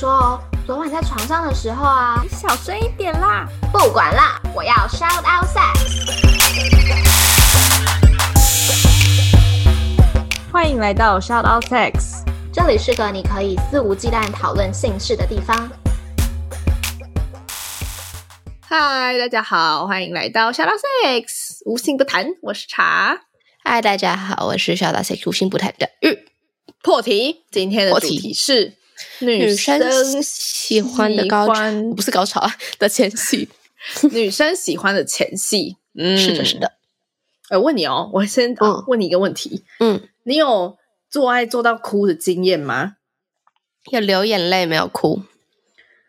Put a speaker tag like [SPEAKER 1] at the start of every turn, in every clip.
[SPEAKER 1] 说哦，昨晚在床上的时候啊，
[SPEAKER 2] 你小声一点啦！
[SPEAKER 1] 不管啦，我要 shout out sex。
[SPEAKER 2] 欢迎来到 shout out sex，
[SPEAKER 1] 这里是个你可以肆无忌惮讨论性事的地方。
[SPEAKER 2] 嗨，大家好，欢迎来到 shout out sex，无性不谈，我是茶。
[SPEAKER 3] 嗨，大家好，我是 shout out sex，无性不谈的玉。
[SPEAKER 2] 破题，今天的主题是女生
[SPEAKER 3] 喜欢的高潮，不是高潮啊的前戏。
[SPEAKER 2] 女生喜欢的前戏，
[SPEAKER 3] 嗯，是的，是的。
[SPEAKER 2] 我问你哦，我先问你一个问题，嗯，你有做爱做到哭的经验吗？
[SPEAKER 3] 有流眼泪没有哭？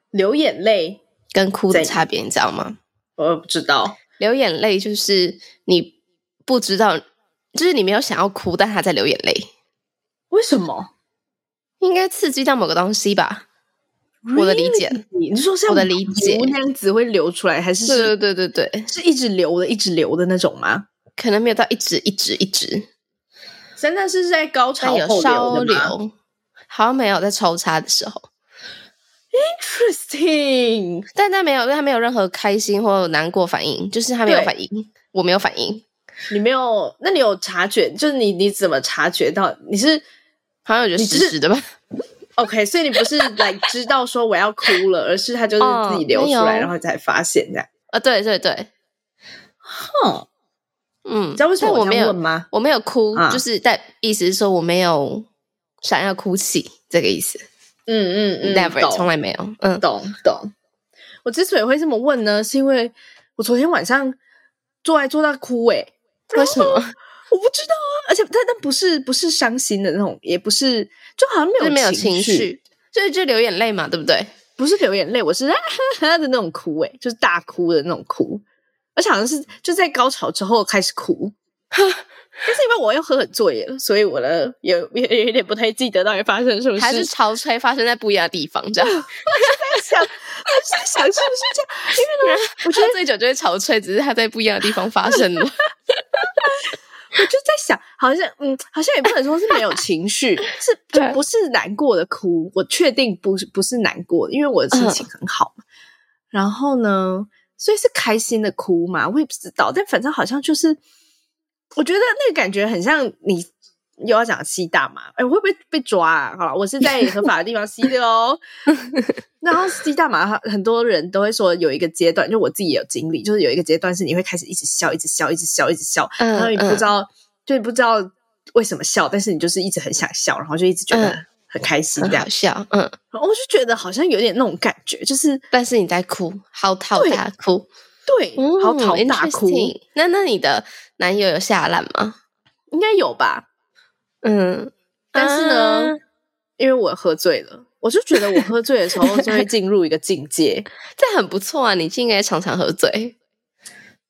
[SPEAKER 2] 流眼泪
[SPEAKER 3] 跟哭的差别你知道吗？
[SPEAKER 2] 我不知道。
[SPEAKER 3] 流眼泪就是你不知道，就是你没有想要哭，但他在流眼泪。
[SPEAKER 2] 为什么？
[SPEAKER 3] 应该刺激到某个东西吧？Really? 我的理解，
[SPEAKER 2] 你说像我的理解那样子会流出来，还是
[SPEAKER 3] 对对对对对，
[SPEAKER 2] 是一直流的，一直流的那种吗？
[SPEAKER 3] 可能没有到一直一直一直，
[SPEAKER 2] 真的是在高潮后流的吗？有稍流，
[SPEAKER 3] 好像没有在抽插的时候。
[SPEAKER 2] Interesting，
[SPEAKER 3] 但他没有，他没有任何开心或难过反应，就是他没有反应，我没有反应。
[SPEAKER 2] 你没有？那你有察觉？就是你你怎么察觉到？你是？
[SPEAKER 3] 好像有觉得实时的吧
[SPEAKER 2] ？OK，所以你不是来 知道说我要哭了，而是他就是自己流出来，然后才发现这样。
[SPEAKER 3] 啊，对对对，
[SPEAKER 2] 哼，嗯，
[SPEAKER 3] 知道为什么我没有
[SPEAKER 2] 吗？
[SPEAKER 3] 我没有哭，就是在意思是说我没有想要哭泣这个意思。
[SPEAKER 2] 嗯嗯嗯
[SPEAKER 3] ，never，从来没有。嗯，
[SPEAKER 2] 懂懂。我之所以会这么问呢，是因为我昨天晚上做爱做到哭，诶
[SPEAKER 3] 为什么？
[SPEAKER 2] 我不知道啊，而且他但不是不是伤心的那种，也不是，就好像没有
[SPEAKER 3] 没有情绪，就就流眼泪嘛，对不对？
[SPEAKER 2] 不是流眼泪，我是啊哈哈的那种哭，诶就是大哭的那种哭，而且好像是就在高潮之后开始哭，就是因为我又喝很醉了，所以我呢有有有点不太记得到底发生什么事，
[SPEAKER 3] 还是潮吹发生在不一样的地方，这样。我
[SPEAKER 2] 在想，我在想是不是这样？因为呢，
[SPEAKER 3] 我觉得醉酒就会潮吹，只是它在不一样的地方发生了。
[SPEAKER 2] 我就在想，好像嗯，好像也不能说是没有情绪，是就不是难过的哭。我确定不是不是难过的，因为我的心情很好嘛。嗯、然后呢，所以是开心的哭嘛？我也不知道，但反正好像就是，我觉得那个感觉很像你。又要讲吸大麻，哎，我会不会被抓啊？好了，我是在合法的地方吸的哦。然后吸大麻，很多人都会说有一个阶段，就我自己也有经历，就是有一个阶段是你会开始一直笑，一直笑，一直笑，一直笑，然后你不知道，就不知道为什么笑，但是你就是一直很想笑，然后就一直觉得很开心，这样
[SPEAKER 3] 笑。嗯，
[SPEAKER 2] 我就觉得好像有点那种感觉，就是
[SPEAKER 3] 但是你在哭，嚎啕大哭，
[SPEAKER 2] 对，嚎啕大哭。
[SPEAKER 3] 那那你的男友有下烂吗？
[SPEAKER 2] 应该有吧。嗯，但是呢，啊、因为我喝醉了，我就觉得我喝醉的时候就会进入一个境界，
[SPEAKER 3] 这很不错啊！你应该常常喝醉，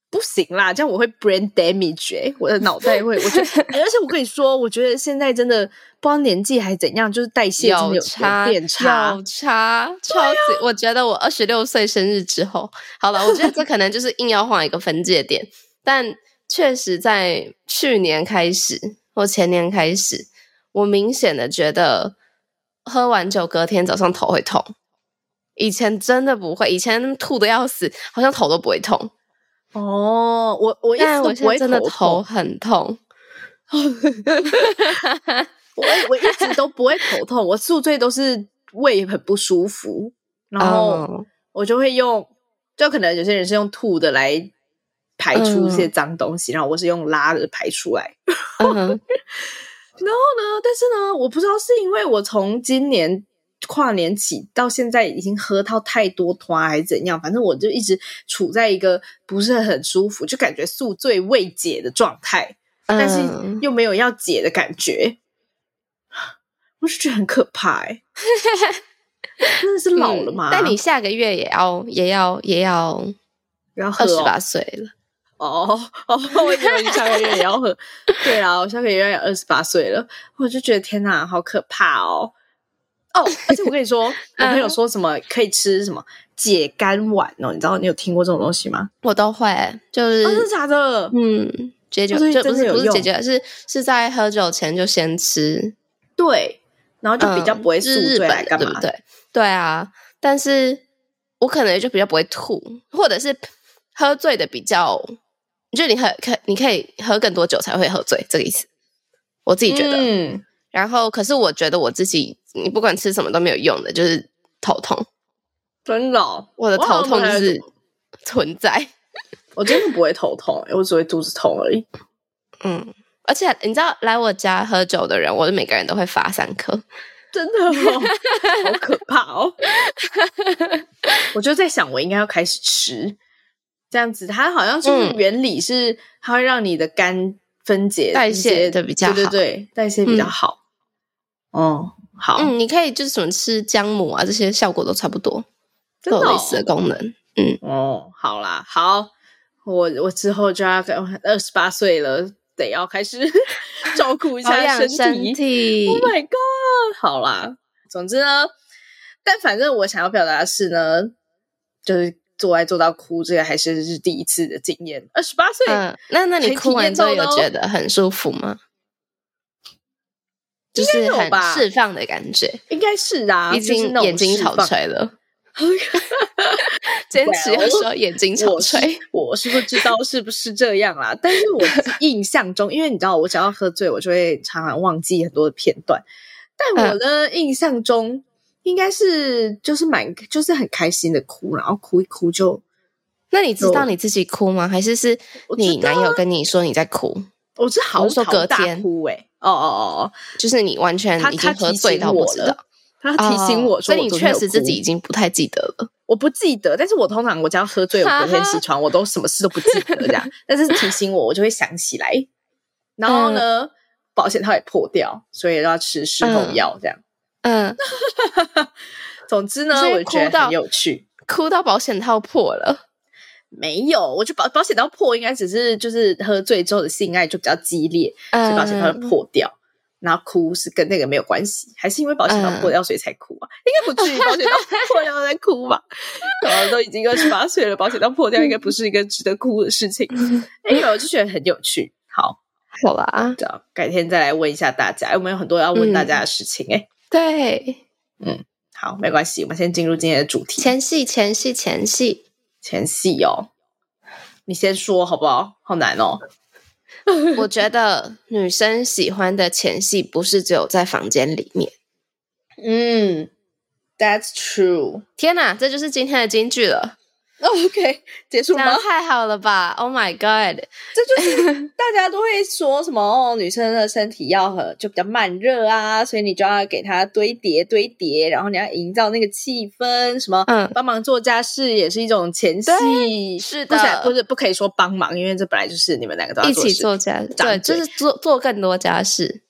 [SPEAKER 2] 不行啦，这样我会 brain damage，欸，我的脑袋会，我觉得，而且我跟你说，我觉得现在真的不知道年纪还怎样，就是代谢有差，变差，
[SPEAKER 3] 有差，超级。啊、我觉得我二十六岁生日之后，好了，我觉得这可能就是硬要画一个分界点，但确实在去年开始。我前年开始，我明显的觉得喝完酒隔天早上头会痛，以前真的不会，以前吐的要死，好像头都不会痛。
[SPEAKER 2] 哦，我我一直都不会
[SPEAKER 3] 真的头很痛，
[SPEAKER 2] 我我一直都不会头痛，我宿醉都是胃很不舒服，然后我就会用，就可能有些人是用吐的来。排出这些脏东西，嗯、然后我是用拉的排出来。嗯、然后呢？但是呢，我不知道是因为我从今年跨年起到现在已经喝到太多汤还是怎样，反正我就一直处在一个不是很舒服，就感觉宿醉未解的状态，嗯、但是又没有要解的感觉，我是觉得很可怕哎、欸，真的是老了吗？
[SPEAKER 3] 嗯、但你下个月也要也要也要
[SPEAKER 2] 要
[SPEAKER 3] 二十八岁了。
[SPEAKER 2] 哦 哦，我以为你下个月也要喝。对啊，我下个月要二十八岁了，我就觉得天哪，好可怕哦！哦，而且我跟你说，我朋友说什么可以吃什么解肝丸哦，你知道你有听过这种东西吗？
[SPEAKER 3] 我都会，就是
[SPEAKER 2] 真的假的？
[SPEAKER 3] 嗯，解酒就不是不是解酒，是是在喝酒前就先吃。
[SPEAKER 2] 对，然后就比较不会宿醉来干嘛、
[SPEAKER 3] 嗯、对不对？对啊，但是我可能就比较不会吐，或者是喝醉的比较，就你喝可你可以喝更多酒才会喝醉，这个意思。我自己觉得，嗯，然后可是我觉得我自己，你不管吃什么都没有用的，就是头痛。
[SPEAKER 2] 真的、哦，
[SPEAKER 3] 我的头痛就是存在。
[SPEAKER 2] 我真的不会头痛，我只会肚子痛而已。
[SPEAKER 3] 嗯，而且你知道，来我家喝酒的人，我的每个人都会发三颗，
[SPEAKER 2] 真的、吗，好可怕哦！我就在想，我应该要开始吃这样子。它好像就是原理是，它会让你的肝分解
[SPEAKER 3] 代谢的比较好，
[SPEAKER 2] 对对对，代谢比较好。哦、嗯，好，
[SPEAKER 3] 嗯，你可以就是什么吃姜母啊，这些效果都差不多，都有类似的功能。嗯，
[SPEAKER 2] 哦，好啦，好。我我之后就要二十八岁了，得要开始 照顾一下身体。
[SPEAKER 3] 身体
[SPEAKER 2] Oh my god！好啦，总之呢，但反正我想要表达的是呢，就是做爱做到哭，这个还是是第一次的经验。二十八岁，
[SPEAKER 3] 嗯，那那你哭完之后有觉得很舒服吗？就是很释放的感觉，
[SPEAKER 2] 应该是啊，
[SPEAKER 3] 已经眼睛潮吹了。坚持要说眼睛潮吹，well,
[SPEAKER 2] 我，我是不知道是不是这样啦。但是我印象中，因为你知道，我只要喝醉，我就会常常忘记很多的片段。但我的印象中，应该是就是蛮就是很开心的哭，然后哭一哭就。
[SPEAKER 3] 那你知道你自己哭吗？还是是你男友跟你说你在哭？
[SPEAKER 2] 我是嚎啕大哭诶、欸、哦哦哦哦，
[SPEAKER 3] 就是你完全已经喝醉到不知道。
[SPEAKER 2] 他提醒我说我，
[SPEAKER 3] 所以你确实自己已经不太记得了。
[SPEAKER 2] 我不记得，但是我通常我只要喝醉，我隔天起床我都什么事都不记得这样。但是提醒我，我就会想起来。然后呢，嗯、保险套也破掉，所以要吃事后药这样。嗯，总之呢，我觉得很有趣，
[SPEAKER 3] 哭到保险套破了。
[SPEAKER 2] 没有，我觉得保保险套破应该只是就是喝醉之后的性爱就比较激烈，嗯、所以保险套就破掉。然后哭是跟那个没有关系，还是因为保险套破掉所以才哭啊？嗯、应该不至于保险套破掉才哭吧？然后都已经二十八岁了，保险套破掉应该不是一个值得哭的事情。哎呦，我就觉得很有趣。好，
[SPEAKER 3] 好吧，
[SPEAKER 2] 这样改天再来问一下大家，有没有很多要问大家的事情？哎、嗯，
[SPEAKER 3] 对，
[SPEAKER 2] 嗯，好，没关系，我们先进入今天的主题。
[SPEAKER 3] 前戏，前戏，前戏，
[SPEAKER 2] 前戏哦，你先说好不好？好难哦。
[SPEAKER 3] 我觉得女生喜欢的前戏不是只有在房间里面。
[SPEAKER 2] 嗯，That's true。
[SPEAKER 3] 天哪，这就是今天的金句了。
[SPEAKER 2] OK，结束吗？
[SPEAKER 3] 太好了吧！Oh my god，
[SPEAKER 2] 这就是 大家都会说什么哦，女生的身体要很就比较慢热啊，所以你就要给她堆叠堆叠，然后你要营造那个气氛，什么嗯，帮忙做家事也是一种前戏，
[SPEAKER 3] 是的，不
[SPEAKER 2] 是不是不可以说帮忙，因为这本来就是你们两个都要
[SPEAKER 3] 一起做家事，对，就是做做更多家事，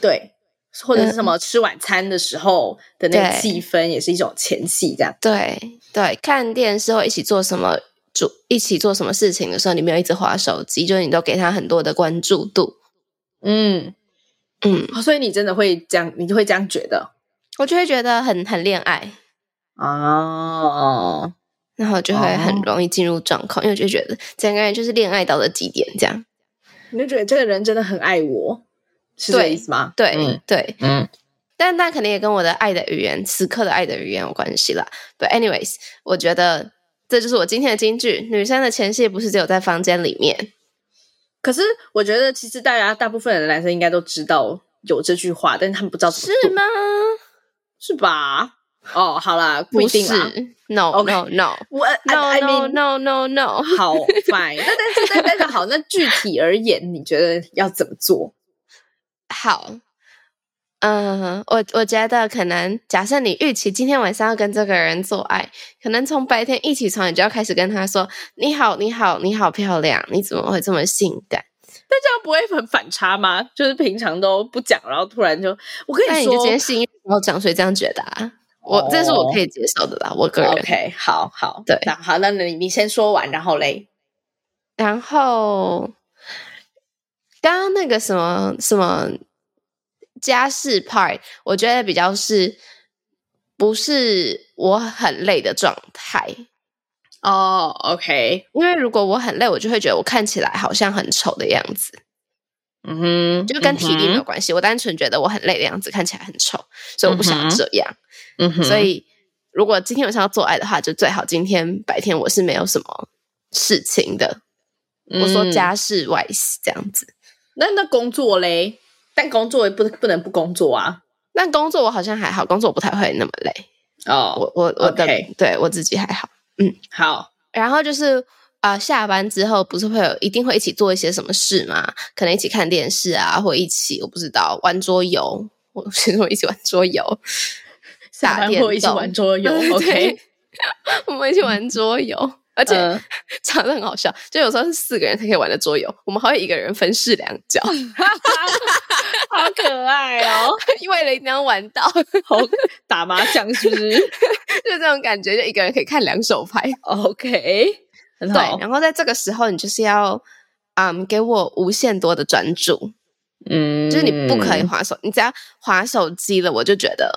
[SPEAKER 2] 对。或者是什么吃晚餐的时候的那个气氛，也是一种前戏，这样。
[SPEAKER 3] 对对，看电视或一起做什么主一起做什么事情的时候，你没有一直划手机，就是你都给他很多的关注度。
[SPEAKER 2] 嗯嗯，所以你真的会这样，你就会这样觉得？
[SPEAKER 3] 我就会觉得很很恋爱
[SPEAKER 2] 哦，
[SPEAKER 3] 然后就会很容易进入状况，哦，因为就觉得整个人就是恋爱到了极点，这样。
[SPEAKER 2] 你就觉得这个人真的很爱我。是这意思吗？
[SPEAKER 3] 对对，对嗯，但那肯定也跟我的爱的语言，此刻的爱的语言有关系啦。对，anyways，我觉得这就是我今天的金句：女生的前戏不是只有在房间里面。
[SPEAKER 2] 可是我觉得，其实大家大部分的男生应该都知道有这句话，但是他们不知道
[SPEAKER 3] 是吗？
[SPEAKER 2] 是吧？哦，好啦，不一定啦。
[SPEAKER 3] No no no，
[SPEAKER 2] 我
[SPEAKER 3] no no no no no。
[SPEAKER 2] 好，fine。那但是但是好，那具体而言，你觉得要怎么做？
[SPEAKER 3] 好，嗯，我我觉得可能，假设你预期今天晚上要跟这个人做爱，可能从白天一起床，你就要开始跟他说：“你好，你好，你好漂亮，你怎么会这么性感？”
[SPEAKER 2] 那这样不会很反差吗？就是平常都不讲，然后突然就我跟你说，
[SPEAKER 3] 你就今天性然后讲，所以这样觉得啊，我这是我可以接受的啦，我个人。
[SPEAKER 2] OK，好好，
[SPEAKER 3] 对，
[SPEAKER 2] 那好，那你你先说完，然后嘞，
[SPEAKER 3] 然后。刚刚那个什么什么家事 part，我觉得比较是不是我很累的状态
[SPEAKER 2] 哦。Oh, OK，
[SPEAKER 3] 因为如果我很累，我就会觉得我看起来好像很丑的样子。
[SPEAKER 2] 嗯哼，
[SPEAKER 3] 就跟体力没有关系。我单纯觉得我很累的样子看起来很丑，所以我不想这样。
[SPEAKER 2] 嗯哼，
[SPEAKER 3] 所以如果今天晚上要做爱的话，就最好今天白天我是没有什么事情的。我说家事外事这样子。
[SPEAKER 2] 那那工作嘞？但工作也不不能不工作啊。
[SPEAKER 3] 那工作我好像还好，工作我不太会那么累。
[SPEAKER 2] 哦，
[SPEAKER 3] 我我我的.对我自己还好。嗯，
[SPEAKER 2] 好。
[SPEAKER 3] 然后就是呃，下班之后不是会有一定会一起做一些什么事吗？可能一起看电视啊，或一起我不知道玩桌游。我 先说一起玩桌游，
[SPEAKER 2] 下班后一起玩桌游。OK，
[SPEAKER 3] 我们一起玩桌游。而且 长得、呃、很好笑，就有时候是四个人才可以玩的桌游，我们还会一个人分饰两角，
[SPEAKER 2] 好可爱哦！
[SPEAKER 3] 因为了一定要玩到，
[SPEAKER 2] 好打麻将是不是？
[SPEAKER 3] 就这种感觉，就一个人可以看两手牌。
[SPEAKER 2] OK，很好。
[SPEAKER 3] 对，然后在这个时候，你就是要嗯给我无限多的专注，嗯，就是你不可以滑手，你只要滑手机了，我就觉得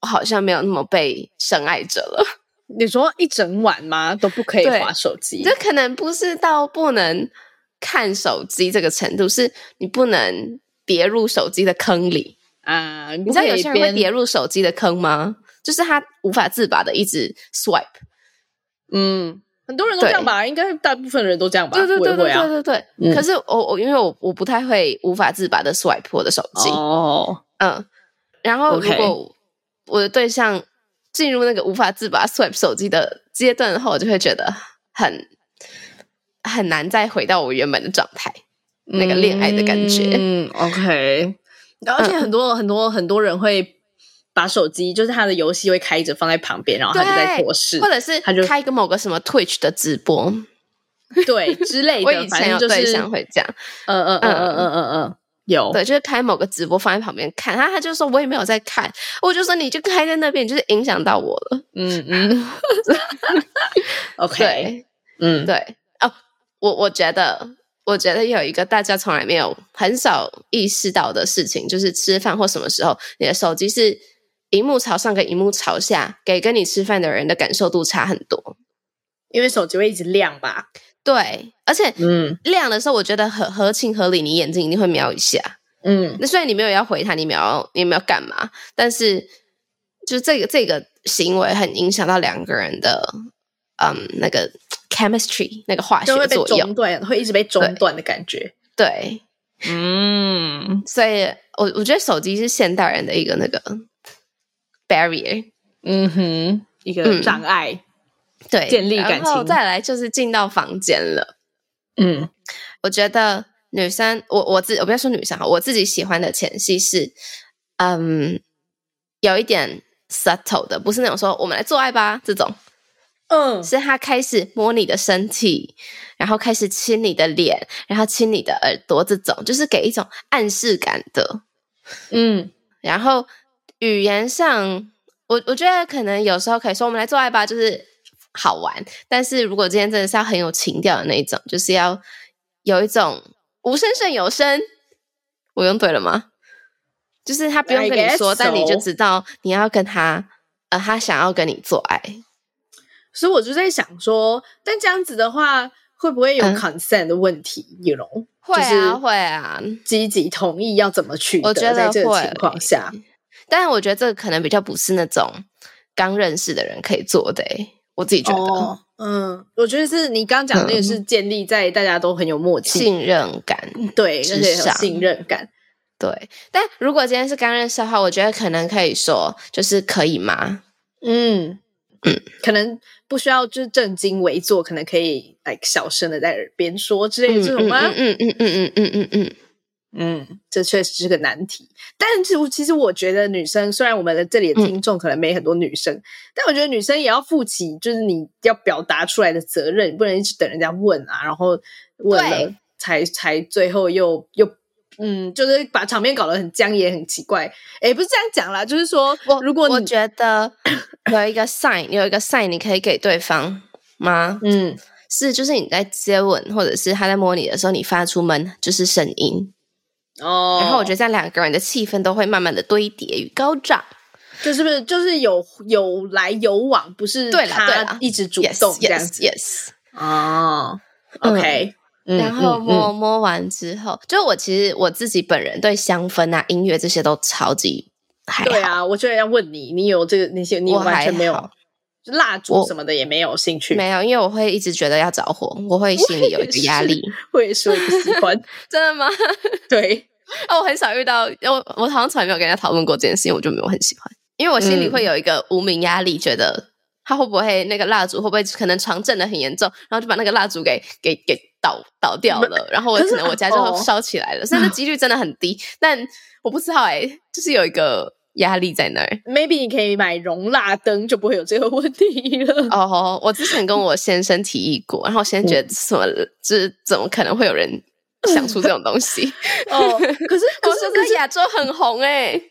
[SPEAKER 3] 我好像没有那么被深爱着了。
[SPEAKER 2] 你说一整晚吗？都不可以划手机？
[SPEAKER 3] 这可能不是到不能看手机这个程度，是你不能跌入手机的坑里
[SPEAKER 2] 啊！你，
[SPEAKER 3] 你知道有些人会跌入手机的坑吗？就是他无法自拔的一直 swipe。
[SPEAKER 2] 嗯，很多人都这样吧？应该大部分人都这样吧？
[SPEAKER 3] 对对对对对对对，对。
[SPEAKER 2] 嗯、
[SPEAKER 3] 可是我我因为我我不太会无法自拔的 swipe 我的手机
[SPEAKER 2] 哦。
[SPEAKER 3] 嗯，然后如果我的对象。进入那个无法自拔 swipe 手机的阶段后，我就会觉得很很难再回到我原本的状态，嗯、那个恋爱的感觉。
[SPEAKER 2] 嗯，OK。而且很多、嗯、很多很多人会把手机，就是他的游戏会开着放在旁边，然后他就在做事，
[SPEAKER 3] 或者是他就开一个某个什么 Twitch 的直播，
[SPEAKER 2] 对之类的。
[SPEAKER 3] 我以前有对象会这样，
[SPEAKER 2] 嗯嗯嗯嗯嗯嗯嗯。有
[SPEAKER 3] 对，就是开某个直播放在旁边看，他他就说我也没有在看，我就说你就开在那边，就是影响到我了。
[SPEAKER 2] 嗯嗯，OK，
[SPEAKER 3] 对嗯对哦，我我觉得我觉得有一个大家从来没有很少意识到的事情，就是吃饭或什么时候你的手机是荧幕朝上跟荧幕朝下，给跟你吃饭的人的感受度差很多，
[SPEAKER 2] 因为手机会一直亮吧。
[SPEAKER 3] 对，而且嗯，亮的时候我觉得合合情合理，你眼睛一定会瞄一下，
[SPEAKER 2] 嗯，
[SPEAKER 3] 那虽然你没有要回他，你瞄你没有干嘛，但是就是这个这个行为很影响到两个人的嗯那个 chemistry 那个化学作用，
[SPEAKER 2] 会被中断，会一直被中断的感觉，
[SPEAKER 3] 对，
[SPEAKER 2] 对嗯，
[SPEAKER 3] 所以我我觉得手机是现代人的一个那个 barrier，
[SPEAKER 2] 嗯哼，一个障碍。嗯
[SPEAKER 3] 对，
[SPEAKER 2] 建立感情，然后
[SPEAKER 3] 再来就是进到房间了。
[SPEAKER 2] 嗯，
[SPEAKER 3] 我觉得女生，我我自我不要说女生哈，我自己喜欢的前戏是，嗯，有一点 subtle 的，不是那种说我们来做爱吧这种。
[SPEAKER 2] 嗯，
[SPEAKER 3] 是他开始摸你的身体，然后开始亲你的脸，然后亲你的耳朵，这种就是给一种暗示感的。
[SPEAKER 2] 嗯，
[SPEAKER 3] 然后语言上，我我觉得可能有时候可以说我们来做爱吧，就是。好玩，但是如果今天真的是要很有情调的那一种，就是要有一种无声胜有声，我用对了吗？就是他不用跟你说，so. 但你就知道你要跟他，呃，他想要跟你做爱。
[SPEAKER 2] 所以我就在想说，但这样子的话，会不会有 consent 的问题？有、嗯，
[SPEAKER 3] 会啊，会啊，
[SPEAKER 2] 积极同意要怎么取得？我觉得在这个情况下，
[SPEAKER 3] 但是我觉得这个可能比较不是那种刚认识的人可以做的、欸。我自己觉得，oh,
[SPEAKER 2] 嗯，我觉得是你刚刚讲的那个是建立在大家都很有默契、
[SPEAKER 3] 信任感，
[SPEAKER 2] 对，而且有信任感，
[SPEAKER 3] 对。但如果今天是刚认识的话，我觉得可能可以说，就是可以吗？
[SPEAKER 2] 嗯嗯，可能不需要就是正襟危坐，可能可以 like 小声的在耳边说之类的这种吗？
[SPEAKER 3] 嗯嗯嗯嗯嗯嗯嗯嗯。嗯嗯嗯
[SPEAKER 2] 这确实是个难题。但是，其实我觉得女生，虽然我们的这里的听众可能没很多女生，嗯、但我觉得女生也要负起就是你要表达出来的责任，你不能一直等人家问啊，然后问了才才最后又又嗯，就是把场面搞得很僵也很奇怪。诶，不是这样讲啦，就是说，
[SPEAKER 3] 我
[SPEAKER 2] 如果你
[SPEAKER 3] 我觉得 有一个 sign，有一个 sign，你可以给对方吗？
[SPEAKER 2] 嗯，
[SPEAKER 3] 是，就是你在接吻或者是他在摸你的时候，你发出闷就是声音。
[SPEAKER 2] 哦，
[SPEAKER 3] 然后我觉得这样两个人的气氛都会慢慢的堆叠与高涨，
[SPEAKER 2] 就是不是就是有有来有往，不是对他一直主动这样子。
[SPEAKER 3] Yes, yes, yes.
[SPEAKER 2] 哦，OK，
[SPEAKER 3] 嗯、然后摸、嗯、摸完之后，就我其实我自己本人对香氛啊、音乐这些都超级还好。
[SPEAKER 2] 对啊，我就要问你，你有这个那些，你完全没有蜡烛什么的也没有兴趣？
[SPEAKER 3] 没有，因为我会一直觉得要着火，我会心里有一个压力，
[SPEAKER 2] 我也是，我不喜欢。
[SPEAKER 3] 真的吗？
[SPEAKER 2] 对，
[SPEAKER 3] 哦，我很少遇到，我我好像从来没有跟人家讨论过这件事情，我就没有很喜欢，因为我心里会有一个无名压力，觉得。他会不会那个蜡烛会不会可能床震的很严重，然后就把那个蜡烛给给给倒倒掉了，然后我可能我家就烧起来了，所以那 几率真的很低。但我不知道哎、欸，就是有一个压力在那儿。
[SPEAKER 2] Maybe 你可以买熔蜡灯，就不会有这个问题了。哦，oh,
[SPEAKER 3] 我之前跟我先生提议过，然后先生觉得什么，就是怎么可能会有人想出这种东西？
[SPEAKER 2] 哦，可是 可是
[SPEAKER 3] 在亚洲很红哎、欸。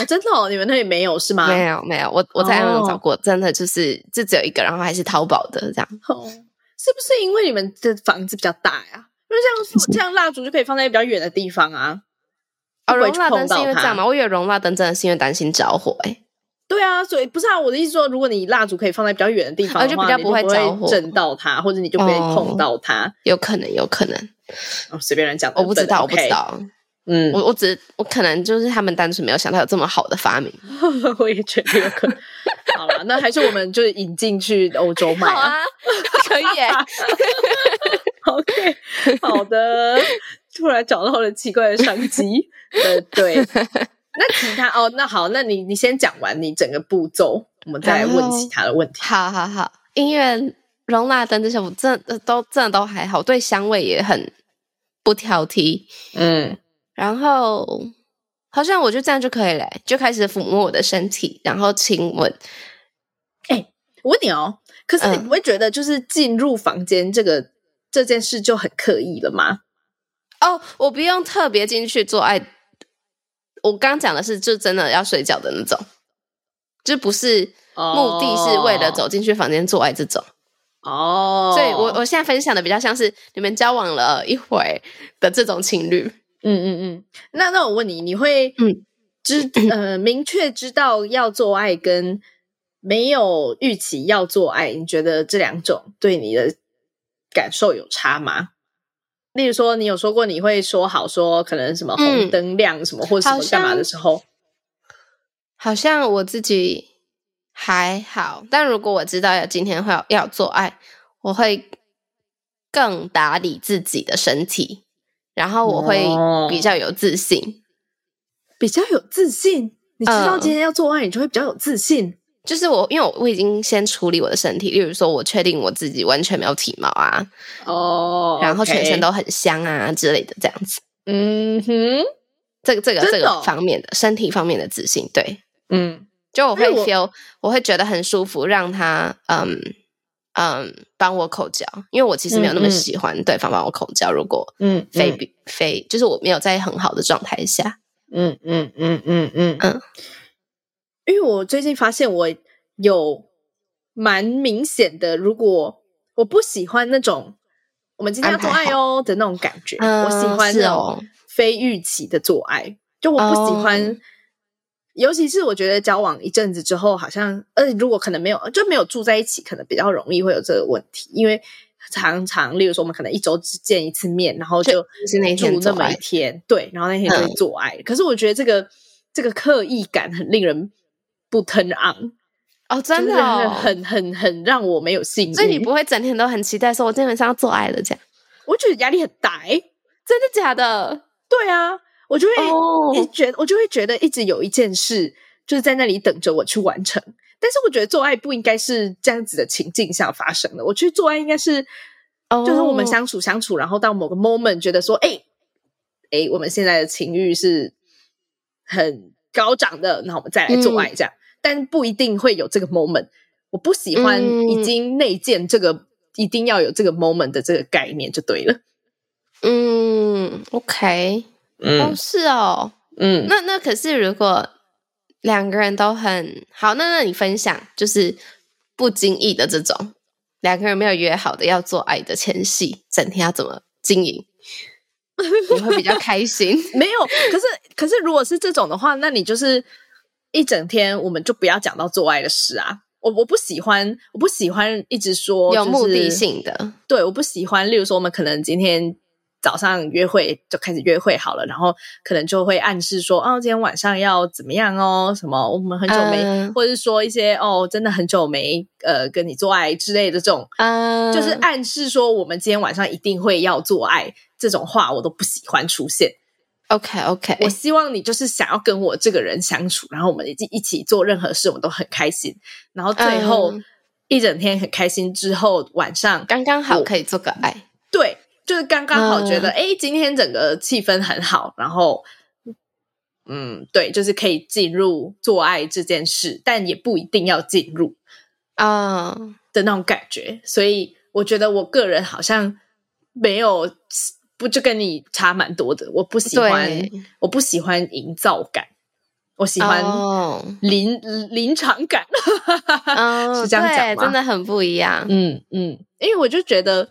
[SPEAKER 2] 哦，真的哦，你们那里没有是吗？
[SPEAKER 3] 没有，没有，我我在网上找过，真的就是就只有一个，然后还是淘宝的这样。
[SPEAKER 2] 哦，是不是因为你们的房子比较大呀？因为这样 这样蜡烛就可以放在比较远的地方啊。
[SPEAKER 3] 哦，熔蜡灯是因为这样吗？我以为熔蜡灯真的是因为担心着火诶。
[SPEAKER 2] 对啊，所以不是啊，我的意思说，如果你蜡烛可以放在比较远的地方
[SPEAKER 3] 就比较不会着火，
[SPEAKER 2] 震到它，或者你就不会碰到它。
[SPEAKER 3] 有可能，有可能。
[SPEAKER 2] 哦，随便人讲，
[SPEAKER 3] 我不知道，我不知道。嗯，我我只我可能就是他们单纯没有想到有这么好的发明，
[SPEAKER 2] 我也觉得有可能。好了，那还是我们就是引进去欧洲买
[SPEAKER 3] 啊，可以耶。
[SPEAKER 2] OK，好的。突然找到了奇怪的商机，呃，对。那其他哦，那好，那你你先讲完你整个步骤，我们再来问其他的问题。
[SPEAKER 3] 好好好，音乐、容纳灯这些，我真的都真的都还好，对香味也很不挑剔。嗯。然后好像我就这样就可以了，就开始抚摸我的身体，然后亲吻。
[SPEAKER 2] 哎，我问你哦，可是你不会觉得就是进入房间这个、嗯、这件事就很刻意了吗？
[SPEAKER 3] 哦，我不用特别进去做爱。我刚讲的是，就真的要睡觉的那种，就不是目的是为了走进去房间做爱这种。哦，所以我我现在分享的比较像是你们交往了一会的这种情侣。
[SPEAKER 2] 嗯嗯嗯，那那我问你，你会嗯知呃明确知道要做爱跟没有预期要做爱，你觉得这两种对你的感受有差吗？例如说，你有说过你会说好说可能什么红灯亮什么、嗯、或者什么干嘛的时候，
[SPEAKER 3] 好像我自己还好，但如果我知道要今天会要做爱，我会更打理自己的身体。然后我会比较有自信，哦、
[SPEAKER 2] 比较有自信。你知道今天要做爱，你就会比较有自信。嗯、
[SPEAKER 3] 就是我，因为我我已经先处理我的身体，例如说，我确定我自己完全没有体毛啊，哦，然后全身都很香啊之类的，这样子。嗯哼，这个这个这个方面的身体方面的自信，对，嗯，就我会 feel，我，我会觉得很舒服，让他嗯。嗯，帮我口交，因为我其实没有那么喜欢对方帮我口交。如果嗯非嗯非，就是我没有在很好的状态下，嗯嗯嗯嗯嗯。嗯，
[SPEAKER 2] 因为我最近发现我有蛮明显的，如果我不喜欢那种我们今天要做爱哦的那种感觉，嗯、我喜欢那种非预期的做爱，就我不喜欢。哦尤其是我觉得交往一阵子之后，好像呃，如果可能没有就没有住在一起，可能比较容易会有这个问题。因为常常，例如说，我们可能一周只见一次面，然后就住那么一天，对，然后那天就做爱。嗯、可是我觉得这个这个刻意感很令人不 turn on
[SPEAKER 3] 哦，真的、哦、
[SPEAKER 2] 很很很让我没有兴趣。
[SPEAKER 3] 所以你不会整天都很期待说，我今天晚上要做爱了这样？
[SPEAKER 2] 我觉得压力很大，欸，
[SPEAKER 3] 真的假的？
[SPEAKER 2] 对啊。我就会一觉得，oh. 我就会觉得一直有一件事就是在那里等着我去完成。但是我觉得做爱不应该是这样子的情境下发生的。我觉得做爱应该是，oh. 就是我们相处相处，然后到某个 moment 觉得说，哎、欸、哎、欸，我们现在的情欲是很高涨的，那我们再来做爱这样。嗯、但不一定会有这个 moment。我不喜欢已经内建这个、嗯、一定要有这个 moment 的这个概念就对了。
[SPEAKER 3] 嗯，OK。嗯、哦，是哦，嗯，那那可是如果两个人都很好，那那你分享就是不经意的这种两个人没有约好的要做爱的前戏，整天要怎么经营？你会比较开心？
[SPEAKER 2] 没有，可是可是如果是这种的话，那你就是一整天我们就不要讲到做爱的事啊，我我不喜欢，我不喜欢一直说、就是、
[SPEAKER 3] 有目的性的。
[SPEAKER 2] 对，我不喜欢。例如说，我们可能今天早上约会就开始约会好了，然后可能就会暗示说，哦，今天晚上要怎么样哦？什么？我们很久没，嗯、或者是说一些哦，真的很久没呃跟你做爱之类的这种，嗯，就是暗示说我们今天晚上一定会要做爱这种话，我都不喜欢出现。
[SPEAKER 3] OK OK，
[SPEAKER 2] 我希望你就是想要跟我这个人相处，然后我们一起一起做任何事，我们都很开心。然后最后一整天很开心之后，晚上
[SPEAKER 3] 刚刚好可以做个爱。
[SPEAKER 2] 对，就是刚刚好觉得，哎、嗯，今天整个气氛很好。然后，嗯，对，就是可以进入做爱这件事，但也不一定要进入啊的那种感觉。所以我觉得我个人好像没有。不就跟你差蛮多的？我不喜欢，我不喜欢营造感，我喜欢临、oh. 临场感，oh, 是这样讲吗？
[SPEAKER 3] 真的很不一样。
[SPEAKER 2] 嗯嗯，因为我就觉得不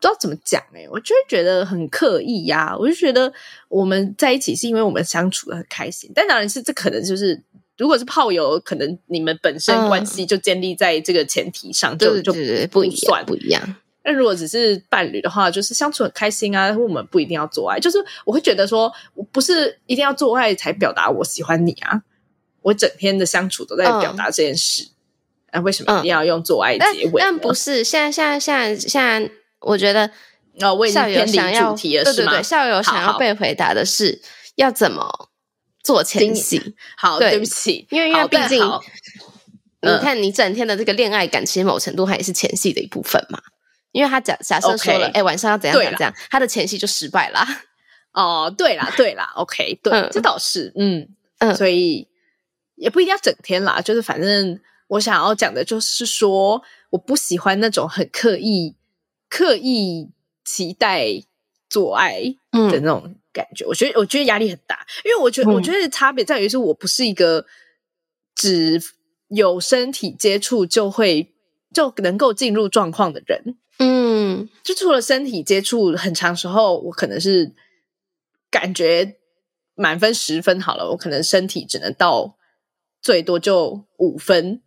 [SPEAKER 2] 知道怎么讲哎、欸，我就会觉得很刻意呀、啊。我就觉得我们在一起是因为我们相处的很开心，但当然是这可能就是，如果是炮友，可能你们本身关系就建立在这个前提上，oh. 就就不一样
[SPEAKER 3] 不一样。
[SPEAKER 2] 但如果只是伴侣的话，就是相处很开心啊。我们不一定要做爱，就是我会觉得说，我不是一定要做爱才表达我喜欢你啊。我整天的相处都在表达这件事，那、嗯啊、为什么一定要用做爱结尾、嗯？
[SPEAKER 3] 但不是，现在现在现在现在，我觉得
[SPEAKER 2] 哦，我已经偏离主题了，
[SPEAKER 3] 对对对，校友想要被回答的是要怎么做前戏？
[SPEAKER 2] 好，对，对不起，
[SPEAKER 3] 因为因为毕竟你看你整天的这个恋爱感，其实某程度还也是前戏的一部分嘛。因为他假假设说了，哎 Okay.、欸，晚上要怎样怎样怎样，他的前戏就失败啦。
[SPEAKER 2] 哦，对啦，对啦，OK，对，嗯、这倒是，嗯嗯，所以也不一定要整天啦，就是反正我想要讲的就是说，我不喜欢那种很刻意、刻意期待做爱的那种感觉。嗯、我觉得，我觉得压力很大，因为我觉得，嗯、我觉得差别在于是我不是一个只有身体接触就会就能够进入状况的人。嗯，就除了身体接触很长时候，我可能是感觉满分十分好了，我可能身体只能到最多就五分。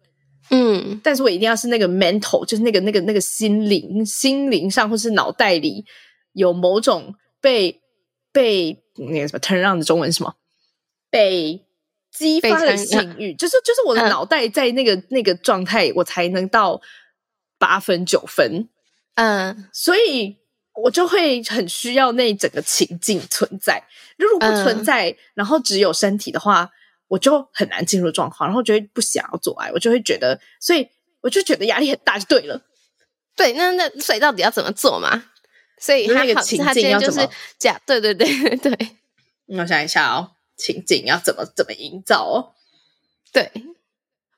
[SPEAKER 2] 嗯，但是我一定要是那个 mental，就是那个那个那个心灵心灵上或是脑袋里有某种被被那个什么 turn on 的中文什么？被激发的性欲，就是就是我的脑袋在那个、嗯、那个状态，我才能到八分九分。嗯，所以我就会很需要那整个情境存在。如果不存在，嗯、然后只有身体的话，我就很难进入状况，然后就会不想要做爱，我就会觉得，所以我就觉得压力很大，就对了。
[SPEAKER 3] 对，那那所以到底要怎么做嘛？所以他
[SPEAKER 2] 那个情境要怎么
[SPEAKER 3] 讲？对对对对，
[SPEAKER 2] 我想一下哦，情境要怎么怎么营造哦？
[SPEAKER 3] 对，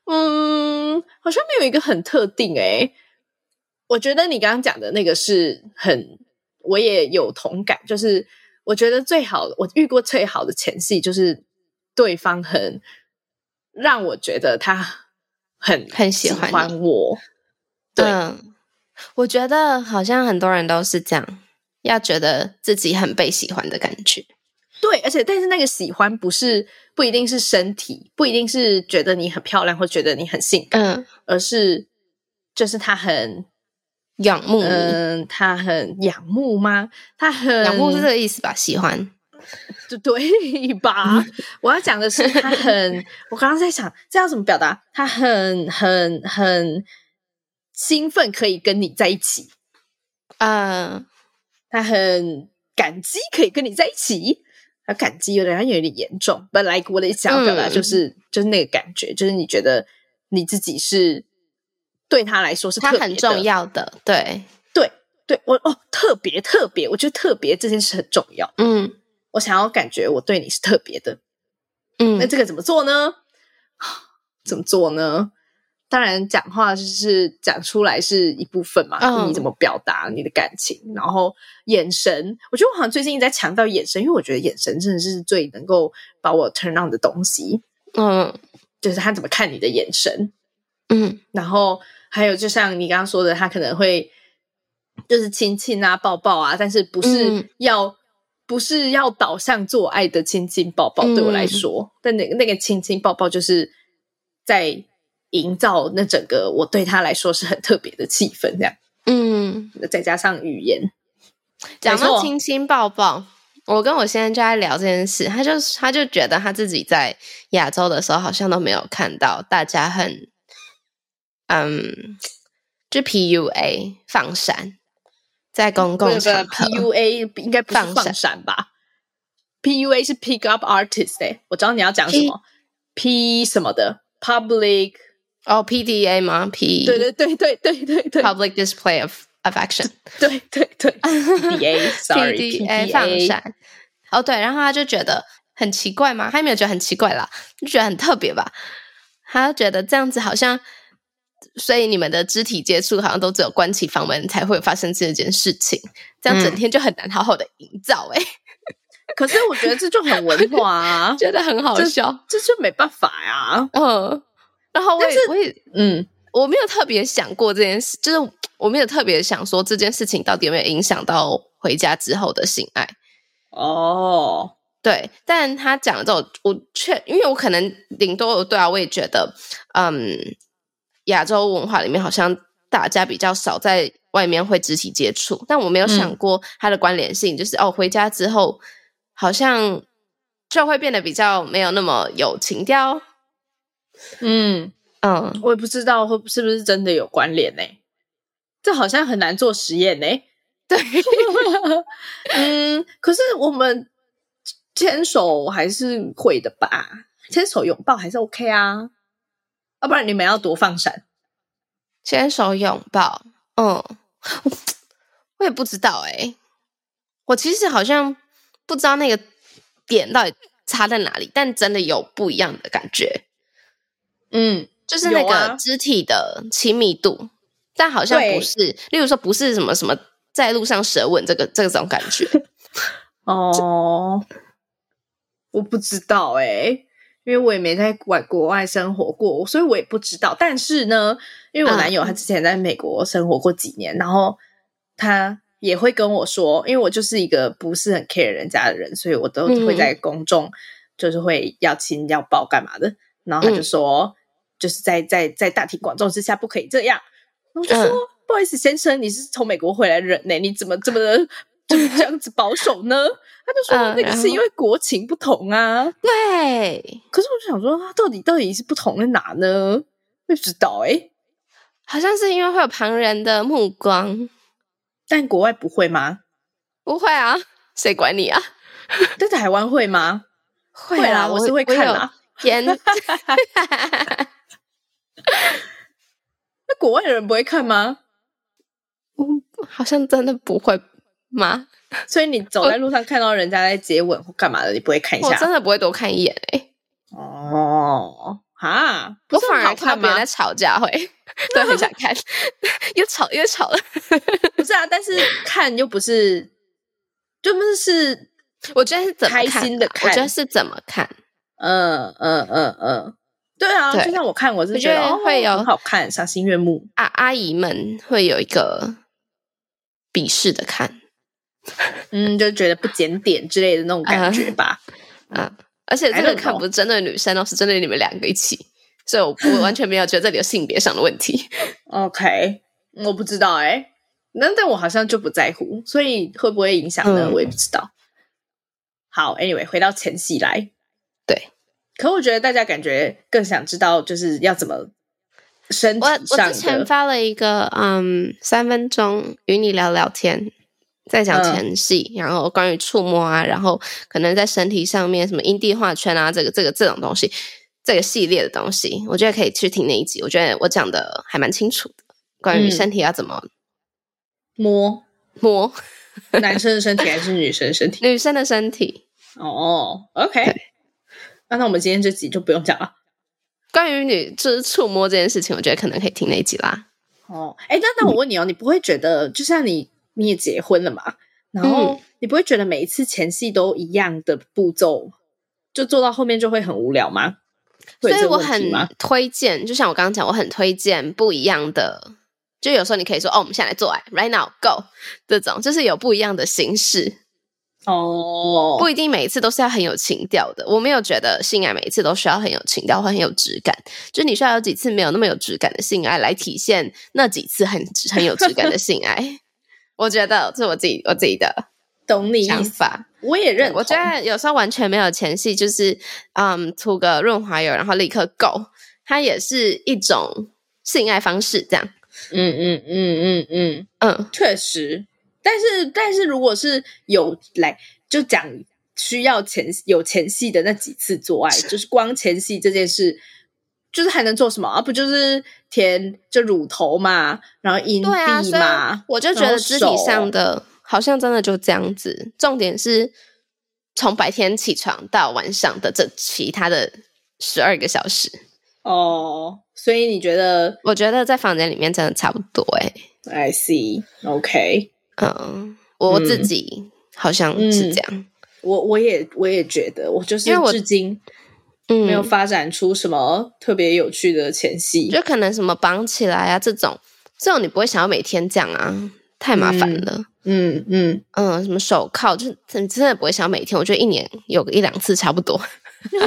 [SPEAKER 2] 嗯，好像没有一个很特定诶、欸我觉得你刚刚讲的那个是很，我也有同感。就是我觉得最好，我遇过最好的前戏，就是对方很让我觉得他很
[SPEAKER 3] 很喜欢
[SPEAKER 2] 我。
[SPEAKER 3] 对，嗯，我觉得好像很多人都是这样，要觉得自己很被喜欢的感觉。
[SPEAKER 2] 对，而且但是那个喜欢不是不一定是身体，不一定是觉得你很漂亮或觉得你很性感，嗯，而是就是他很。
[SPEAKER 3] 仰慕，
[SPEAKER 2] 嗯，他很仰慕吗？他很
[SPEAKER 3] 仰慕是这个意思吧？喜欢，
[SPEAKER 2] 就对吧？我要讲的是，他很，我刚刚在想，这要怎么表达？他很、很、很兴奋，可以跟你在一起。啊，uh, 他很感激，可以跟你在一起。他感激有点，有点严重。本来我的想表达就是，嗯、就是那个感觉，就是你觉得你自己是。对他来说是特别的，
[SPEAKER 3] 他很重要的，对
[SPEAKER 2] 对对，我哦，特别特别，我觉得特别这件事很重要。嗯，我想要感觉我对你是特别的。嗯，那这个怎么做呢？怎么做呢？当然，讲话就是讲出来是一部分嘛。嗯，你怎么表达你的感情？然后眼神，我觉得我好像最近一直在强调眼神，因为我觉得眼神真的是最能够把我 turn on 的东西。嗯，就是他怎么看你的眼神。嗯，然后。还有，就像你刚刚说的，他可能会就是亲亲啊、抱抱啊，但是不是要、嗯、不是要导向做爱的亲亲抱抱？对我来说，嗯、但那个那个亲亲抱抱，就是在营造那整个我对他来说是很特别的气氛，这样。
[SPEAKER 3] 嗯，
[SPEAKER 2] 再加上语言，
[SPEAKER 3] 讲到亲亲抱抱，我跟我先生就在聊这件事，他就他就觉得他自己在亚洲的时候好像都没有看到大家很，嗯，就 PUA 放闪，在公共场合
[SPEAKER 2] PUA 应该不是放闪吧？PUA 是 Pick Up Artist 哎、欸，我知道你要讲什么 P, P 什么的 Public。
[SPEAKER 3] 哦、oh,，PDA 吗？P
[SPEAKER 2] 对对对对对对对
[SPEAKER 3] ，Public Display of Affection，
[SPEAKER 2] 对对对，PDA，Sorry，PDA
[SPEAKER 3] 放闪。哦，对，然后他就觉得很奇怪吗，他也没有觉得很奇怪啦，就觉得很特别吧。他就觉得这样子好像，所以你们的肢体接触好像都只有关起房门才会发生这件事情，这样整天就很难好好的营造哎、欸。
[SPEAKER 2] 嗯、可是我觉得这就很文化啊，
[SPEAKER 3] 觉得很好笑，
[SPEAKER 2] 这，这就没办法呀，
[SPEAKER 3] 嗯。然后我也我也嗯，
[SPEAKER 2] 我
[SPEAKER 3] 没有特别想过这件事，就是我没有特别想说这件事情到底有没有影响到回家之后的性爱
[SPEAKER 2] 哦。
[SPEAKER 3] 对，但他讲了之后，我却因为我可能顶多对啊，我也觉得嗯，亚洲文化里面好像大家比较少在外面会肢体接触，但我没有想过它的关联性，嗯、就是哦，回家之后好像就会变得比较没有那么有情调。
[SPEAKER 2] 嗯嗯，我也不知道会是不是真的有关联呢？这好像很难做实验呢。
[SPEAKER 3] 对，
[SPEAKER 2] 嗯，可是我们牵手还是会的吧？牵手拥抱还是 OK 啊？要不然你们要多放闪？
[SPEAKER 3] 牵手拥抱，嗯，我也不知道哎。我其实好像不知道那个点到底差在哪里，但真的有不一样的感觉。
[SPEAKER 2] 嗯，
[SPEAKER 3] 就是那个肢体的亲密度，啊、但好像不是，例如说不是什么什么在路上舌吻这个这种感觉。
[SPEAKER 2] 哦，我不知道哎、欸，因为我也没在外国外生活过，所以我也不知道。但是呢，因为我男友他之前在美国生活过几年，嗯、然后他也会跟我说，因为我就是一个不是很 care 人家的人，所以我都会在公众就是会要亲要抱干嘛的，然后他就说。嗯就是在在在大庭广众之下不可以这样，我就说、嗯、不好意思，先生，你是从美国回来的人呢，你怎么这么的就这样子保守呢？他就说、嗯、那个是因为国情不同啊。
[SPEAKER 3] 对，
[SPEAKER 2] 可是我就想说，他到底到底是不同在哪呢？不知道哎、欸，
[SPEAKER 3] 好像是因为会有旁人的目光，
[SPEAKER 2] 但国外不会吗？
[SPEAKER 3] 不会啊，谁管你啊？
[SPEAKER 2] 在台湾会吗？
[SPEAKER 3] 会啊，
[SPEAKER 2] 我是会看啊。
[SPEAKER 3] 天。
[SPEAKER 2] 那国外的人不会看吗？
[SPEAKER 3] 嗯，好像真的不会吗？
[SPEAKER 2] 所以你走在路上看到人家在接吻或干嘛的，你不会看一下？
[SPEAKER 3] 我真的不会多看一眼哎、欸。
[SPEAKER 2] 哦，哈，
[SPEAKER 3] 我反而看到别人在吵架会，都很想看，又吵又吵了。
[SPEAKER 2] 不是啊，但是看又不是，就不是是，
[SPEAKER 3] 我觉得是怎
[SPEAKER 2] 开心的看，
[SPEAKER 3] 我觉得是怎么看？
[SPEAKER 2] 嗯嗯嗯嗯。对啊，对就像我看，我是觉得，会有、哦、很好看，赏心悦目。
[SPEAKER 3] 阿阿姨们会有一个鄙视的看，
[SPEAKER 2] 嗯，就觉得不检点之类的那种感觉吧。
[SPEAKER 3] 嗯，嗯而且这个看不是针对女生，而是针对你们两个一起，所以我我完全没有觉得这里有性别上的问题。
[SPEAKER 2] OK，我不知道哎、欸，那但我好像就不在乎，所以会不会影响呢？嗯、我也不知道。好，Anyway，回到前戏来，
[SPEAKER 3] 对。
[SPEAKER 2] 可我觉得大家感觉更想知道，就是要怎么身体上。
[SPEAKER 3] 我我之前发了一个嗯三分钟与你聊聊天，在讲前戏，嗯、然后关于触摸啊，然后可能在身体上面什么阴蒂画圈啊，这个这个这种东西，这个系列的东西，我觉得可以去听那一集。我觉得我讲的还蛮清楚的，关于身体要怎么、嗯、
[SPEAKER 2] 摸
[SPEAKER 3] 摸，
[SPEAKER 2] 男生的身体还是女生的身体？
[SPEAKER 3] 女生的身体。
[SPEAKER 2] 哦，OK。那、那我们今天这集就不用讲了。
[SPEAKER 3] 关于你就是触摸这件事情，我觉得可能可以听那一集啦。
[SPEAKER 2] 哦，哎，那那我问你哦，嗯、你不会觉得就像你你也结婚了嘛？然后你不会觉得每一次前戏都一样的步骤，就做到后面就会很无聊吗？
[SPEAKER 3] 所以我很推荐，就像我刚刚讲，我很推荐不一样的。就有时候你可以说，哦，我们现在来做爱，right now go，这种就是有不一样的形式。
[SPEAKER 2] 哦，
[SPEAKER 3] 不一定每一次都是要很有情调的。我没有觉得性爱每一次都需要很有情调或很有质感，就你需要有几次没有那么有质感的性爱来体现那几次很很有质感的性爱。我觉得这是我自己我自己的
[SPEAKER 2] 懂你
[SPEAKER 3] 想法，
[SPEAKER 2] 我也认同。
[SPEAKER 3] 我觉得有时候完全没有前戏，就是嗯涂个润滑油，然后立刻 go，它也是一种性爱方式。这样，
[SPEAKER 2] 嗯嗯嗯嗯嗯
[SPEAKER 3] 嗯，
[SPEAKER 2] 确实。但是，但是如果是有来就讲需要前有前戏的那几次做爱，就是光前戏这件事，就是还能做什么啊？不就是填就乳头嘛，然后阴蒂嘛，
[SPEAKER 3] 啊、我就觉得肢体上的好像真的就这样子。重点是从白天起床到晚上的这其他的十二个小时
[SPEAKER 2] 哦。所以你觉得？
[SPEAKER 3] 我觉得在房间里面真的差不多哎、
[SPEAKER 2] 欸。I see，OK。
[SPEAKER 3] 嗯，我自己好像是这样。
[SPEAKER 2] 嗯、我我也我也觉得，我就是至今没有发展出什么特别有趣的前戏，
[SPEAKER 3] 就可能什么绑起来啊这种，这种你不会想要每天这样啊，太麻烦了。
[SPEAKER 2] 嗯嗯
[SPEAKER 3] 嗯，什么手铐，就是真的不会想要每天。我觉得一年有个一两次差不多。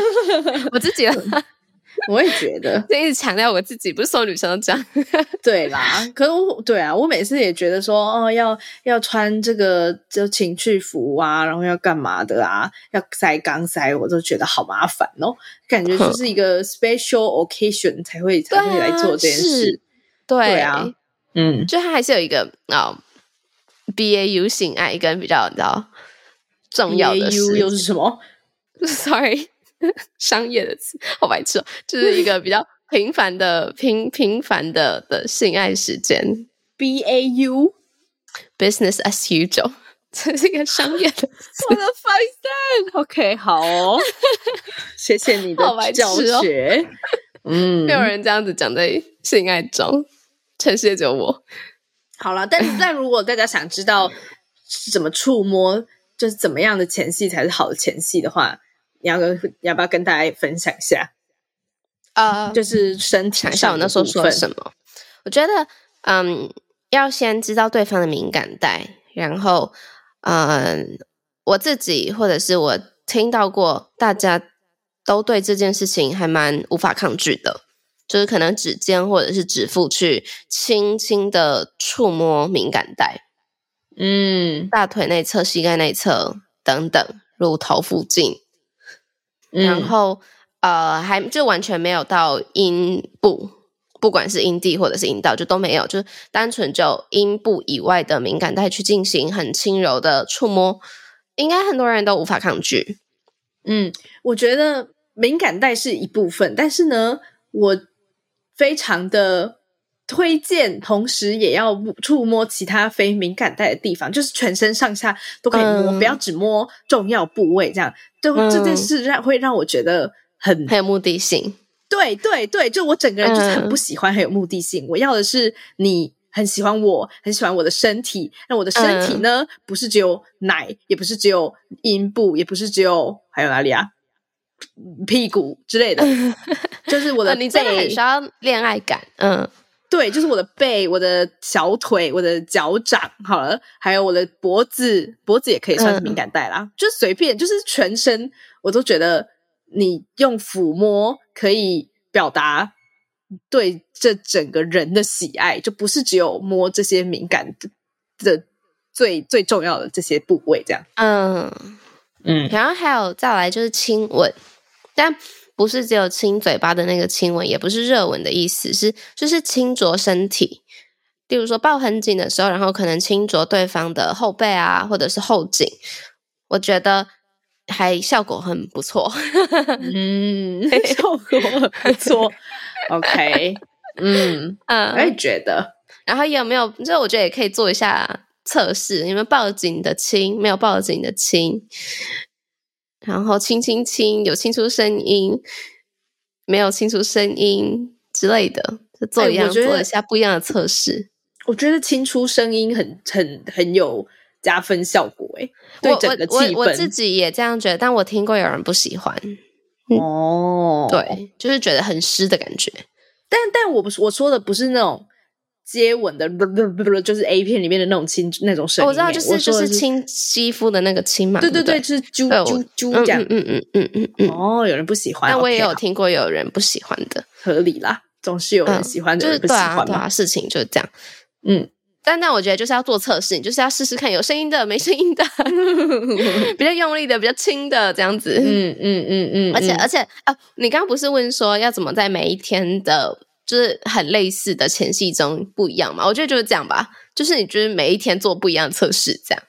[SPEAKER 3] 我自己。
[SPEAKER 2] 我也觉得，
[SPEAKER 3] 就一直强调我自己，不是所有女生都这样。
[SPEAKER 2] 对啦，可是我对啊，我每次也觉得说，哦，要要穿这个就情趣服啊，然后要干嘛的啊，要塞钢塞，我都觉得好麻烦哦。感觉就是一个 special occasion 才会、啊、才会来做这件事。
[SPEAKER 3] 对，
[SPEAKER 2] 对啊，嗯，
[SPEAKER 3] 就它还是有一个啊、哦、B A U 性爱跟比较你知道重要的
[SPEAKER 2] B A U 又是什么
[SPEAKER 3] ？Sorry。商业的词好白痴哦，就是一个比较平凡的平平凡的的性爱时间。
[SPEAKER 2] B A U
[SPEAKER 3] business as usual，这是一个商业的词。
[SPEAKER 2] 我的 fine OK，好哦，谢谢你的教学。哦、嗯，
[SPEAKER 3] 没有人这样子讲在性爱中，全世界只有我。
[SPEAKER 2] 好了，但是但如果大家想知道怎么触摸，就是怎么样的前戏才是好的前戏的话。你要跟要不要跟大家分享一下？
[SPEAKER 3] 呃，
[SPEAKER 2] 就是身体上
[SPEAKER 3] 我那时候说什么？我觉得，嗯，要先知道对方的敏感带，然后，嗯，我自己或者是我听到过，大家都对这件事情还蛮无法抗拒的，就是可能指尖或者是指腹去轻轻的触摸敏感带，
[SPEAKER 2] 嗯，
[SPEAKER 3] 大腿内侧、膝盖内侧等等，乳头附近。然后，呃，还就完全没有到阴部，不管是阴蒂或者是阴道，就都没有，就单纯就阴部以外的敏感带去进行很轻柔的触摸，应该很多人都无法抗拒。
[SPEAKER 2] 嗯，我觉得敏感带是一部分，但是呢，我非常的推荐，同时也要触摸其他非敏感带的地方，就是全身上下都可以摸，嗯、不要只摸重要部位这样。就这件事让会让我觉得很
[SPEAKER 3] 很有目的性，
[SPEAKER 2] 对对对，就我整个人就是很不喜欢很有目的性。嗯、我要的是你很喜欢我，很喜欢我的身体。那我的身体呢，嗯、不是只有奶，也不是只有阴部，也不是只有还有哪里啊？屁股之类的，就是我的背。
[SPEAKER 3] 你真的很需要恋爱感，嗯。
[SPEAKER 2] 对，就是我的背、我的小腿、我的脚掌，好了，还有我的脖子，脖子也可以算是敏感带啦。嗯、就随便，就是全身，我都觉得你用抚摸可以表达对这整个人的喜爱，就不是只有摸这些敏感的的最最重要的这些部位这样。
[SPEAKER 3] 嗯嗯，然后还有再来就是亲吻，但。不是只有亲嘴巴的那个亲吻，也不是热吻的意思，是就是轻啄身体。例如说抱很紧的时候，然后可能轻啄对方的后背啊，或者是后颈，我觉得还效果很不错。
[SPEAKER 2] 嗯，效果很不错。OK，嗯嗯，我也觉得。
[SPEAKER 3] 然后有没有？这我觉得也可以做一下测试，有没有抱紧的亲，没有抱紧的亲。然后轻轻轻，有轻出声音，没有清出声音之类的，就做一样，做一下不一样的测试。
[SPEAKER 2] 我觉得轻出声音很很很有加分效果，诶，对整个气氛。
[SPEAKER 3] 我我我自己也这样觉得，但我听过有人不喜欢。
[SPEAKER 2] 哦、嗯，
[SPEAKER 3] 对，就是觉得很湿的感觉。
[SPEAKER 2] 但但我不是我说的不是那种接吻的，不不不不，就是 A 片里面的那种亲那种声音。
[SPEAKER 3] 我知道，就是就是亲肌肤的那个亲嘛。
[SPEAKER 2] 对对对，就是啾啾啾这样。
[SPEAKER 3] 嗯嗯嗯嗯嗯。
[SPEAKER 2] 哦，有人不喜欢，
[SPEAKER 3] 但我也有听过有人不喜欢的，
[SPEAKER 2] 合理啦，总是有人喜欢，
[SPEAKER 3] 就是
[SPEAKER 2] 不喜欢
[SPEAKER 3] 对啊，事情就是这样。
[SPEAKER 2] 嗯。
[SPEAKER 3] 但那我觉得就是要做测试，你就是要试试看有声音的、没声音的，比较用力的、比较轻的这样子。
[SPEAKER 2] 嗯嗯嗯嗯。
[SPEAKER 3] 而且而且啊，你刚刚不是问说要怎么在每一天的，就是很类似的前戏中不一样嘛？我觉得就是这样吧，就是你就是每一天做不一样的测试，这样。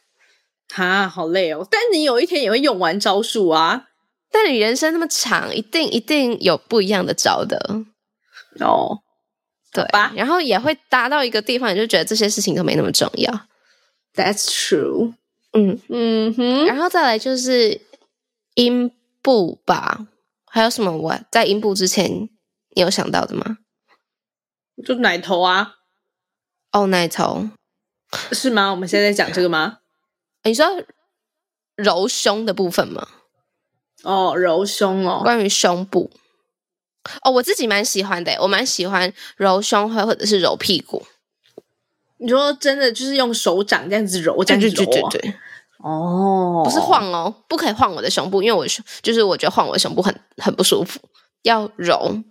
[SPEAKER 2] 哈，好累哦！但你有一天也会用完招数啊。
[SPEAKER 3] 但你人生那么长，一定一定有不一样的招的
[SPEAKER 2] 哦。
[SPEAKER 3] 对吧？然后也会达到一个地方，你就觉得这些事情都没那么重要。
[SPEAKER 2] That's true。
[SPEAKER 3] 嗯
[SPEAKER 2] 嗯哼。
[SPEAKER 3] 然后再来就是阴部吧，还有什么？我在阴部之前，你有想到的吗？
[SPEAKER 2] 就奶头啊。
[SPEAKER 3] 哦，奶头
[SPEAKER 2] 是吗？我们现在在讲这个吗？
[SPEAKER 3] 你说揉胸的部分吗？
[SPEAKER 2] 哦，揉胸哦，
[SPEAKER 3] 关于胸部。哦，我自己蛮喜欢的，我蛮喜欢揉胸或或者是揉屁股。
[SPEAKER 2] 你说真的，就是用手掌这样子揉，这样子揉，对对对。哦，
[SPEAKER 3] 不是晃哦，不可以晃我的胸部，因为我胸就是我觉得晃我的胸部很很不舒服。要揉，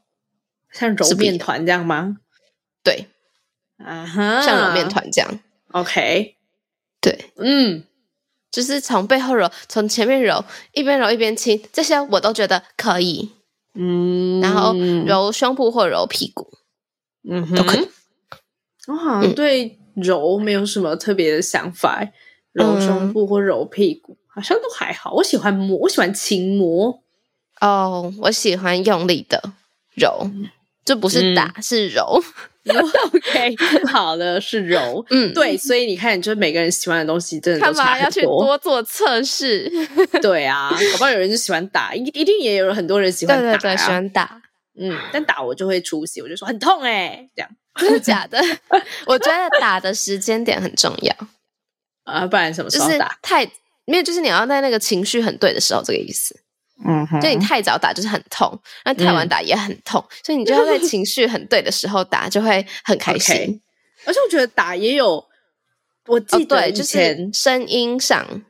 [SPEAKER 2] 像揉面团这样吗？
[SPEAKER 3] 对，
[SPEAKER 2] 啊哈，
[SPEAKER 3] 像揉面团这样。
[SPEAKER 2] OK，
[SPEAKER 3] 对，
[SPEAKER 2] 嗯，
[SPEAKER 3] 就是从背后揉，从前面揉，一边揉一边亲，这些我都觉得可以。
[SPEAKER 2] 嗯，
[SPEAKER 3] 然后揉胸部或揉屁股，
[SPEAKER 2] 嗯哼，
[SPEAKER 3] 都可以。
[SPEAKER 2] 我好像对揉没有什么特别的想法，嗯、揉胸部或揉屁股好像都还好。我喜欢摸，我喜欢轻摸。
[SPEAKER 3] 哦，我喜欢用力的揉，这不是打，嗯、是揉。
[SPEAKER 2] OK，好的，是柔。嗯，对，所以你看，就是每个人喜欢的东西真的都差很多。
[SPEAKER 3] 要去多做测试。
[SPEAKER 2] 对啊，搞不好有人就喜欢打，一一定也有很多人喜欢打，啊。
[SPEAKER 3] 对对对，喜欢打。
[SPEAKER 2] 嗯，但打我就会出戏，我就说很痛哎，欸，这样
[SPEAKER 3] 真的假的？我觉得打的时间点很重要
[SPEAKER 2] 啊，不然什么时候打？
[SPEAKER 3] 太没有，就是你要在那个情绪很对的时候，这个意思。
[SPEAKER 2] 嗯哼，
[SPEAKER 3] 就你太早打就是很痛，那太晚打也很痛，嗯、所以你就要在情绪很对的时候打，就会很开心。Okay.
[SPEAKER 2] 而且我觉得打也有，我记得以前、哦、就是
[SPEAKER 3] 声音上，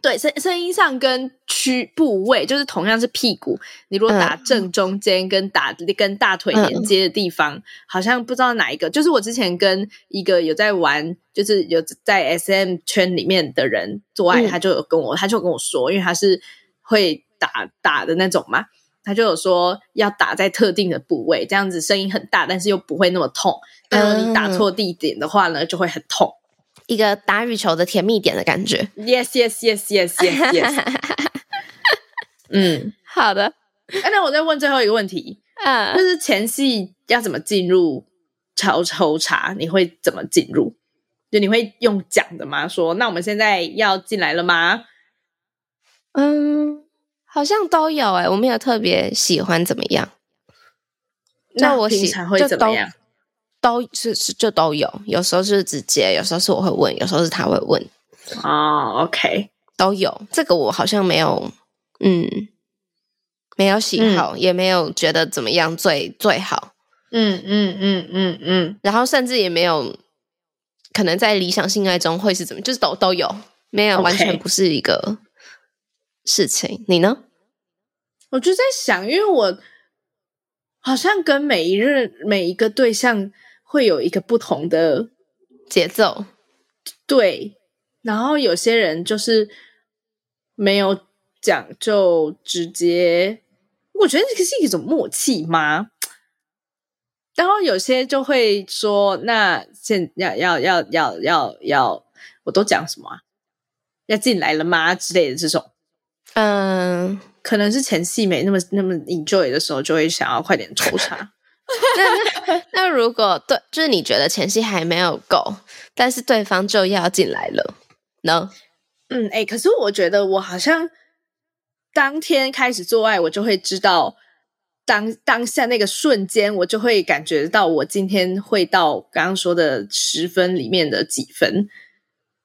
[SPEAKER 2] 对声声音上跟区部位，就是同样是屁股，你如果打正中间跟打、嗯、跟大腿连接的地方，嗯、好像不知道哪一个。就是我之前跟一个有在玩，就是有在 SM 圈里面的人做爱，嗯、他就有跟我，他就跟我说，因为他是会。打打的那种嘛，他就有说要打在特定的部位，这样子声音很大，但是又不会那么痛。但如果你打错地点的话呢，就会很痛。
[SPEAKER 3] 一个打羽球的甜蜜点的感觉。
[SPEAKER 2] Yes, yes, yes, yes, yes, yes。嗯，
[SPEAKER 3] 好的。
[SPEAKER 2] 哎，那我再问最后一个问题，嗯，就是前戏要怎么进入超抽查？你会怎么进入？就你会用讲的吗？说那我们现在要进来了吗？
[SPEAKER 3] 嗯。好像都有哎、欸、我没有特别喜欢怎么样。
[SPEAKER 2] 那我平常会怎么样？
[SPEAKER 3] 都，都是是就都有，有时候是直接，有时候是我会问，有时候是他会问。
[SPEAKER 2] 哦，OK，
[SPEAKER 3] 都有。这个我好像没有，嗯，没有喜好，嗯、也没有觉得怎么样最最好。
[SPEAKER 2] 嗯嗯嗯嗯嗯。
[SPEAKER 3] 然后甚至也没有可能在理想性爱中会是怎么，就是都都有，没有.完全不是一个。事情，你呢？
[SPEAKER 2] 我就在想，因为我好像跟每一任每一个对象会有一个不同的
[SPEAKER 3] 节奏，
[SPEAKER 2] 对。然后有些人就是没有讲，就直接，我觉得这个是一种默契吗？然后有些就会说：“那现要要要要要要，我都讲什么啊？要进来了吗？”之类的这种。
[SPEAKER 3] 嗯，
[SPEAKER 2] 可能是前戏没那么那么 enjoy 的时候，就会想要快点抽查。
[SPEAKER 3] 那那那如果对，就是你觉得前戏还没有够，但是对方就要进来了呢？
[SPEAKER 2] 嗯，哎、欸，可是我觉得我好像当天开始做爱，我就会知道当当下那个瞬间，我就会感觉到我今天会到刚刚说的十分里面的几分，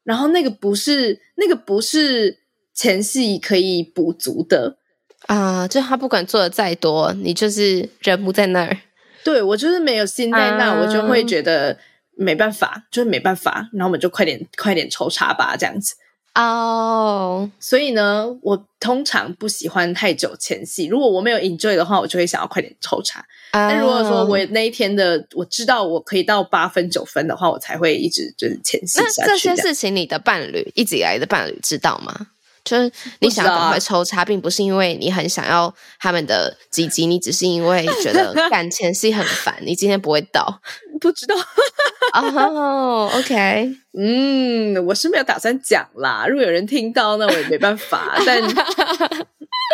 [SPEAKER 2] 然后那个不是那个不是。前戏可以补足的
[SPEAKER 3] 啊，uh, 就他不管做的再多，你就是人不在那儿。
[SPEAKER 2] 对，我就是没有心在那，uh, 我就会觉得没办法，就是没办法，然后我们就快点快点抽查吧，这样子。
[SPEAKER 3] 哦，oh.
[SPEAKER 2] 所以呢，我通常不喜欢太久前戏。如果我没有 enjoy 的话，我就会想要快点抽查。Oh. 但如果说我那一天的我知道我可以到八分九分的话，我才会一直就是前戏下去。
[SPEAKER 3] 那这些事情，你的伴侣一直以来的伴侣知道吗？就是你想要赶快抽插，并不是因为你很想要他们的鸡鸡，你只是因为觉得 感前戏很烦，你今天不会到，
[SPEAKER 2] 不知道。
[SPEAKER 3] 哦、oh,，OK，
[SPEAKER 2] 嗯，我是没有打算讲啦。如果有人听到，那我也没办法。但，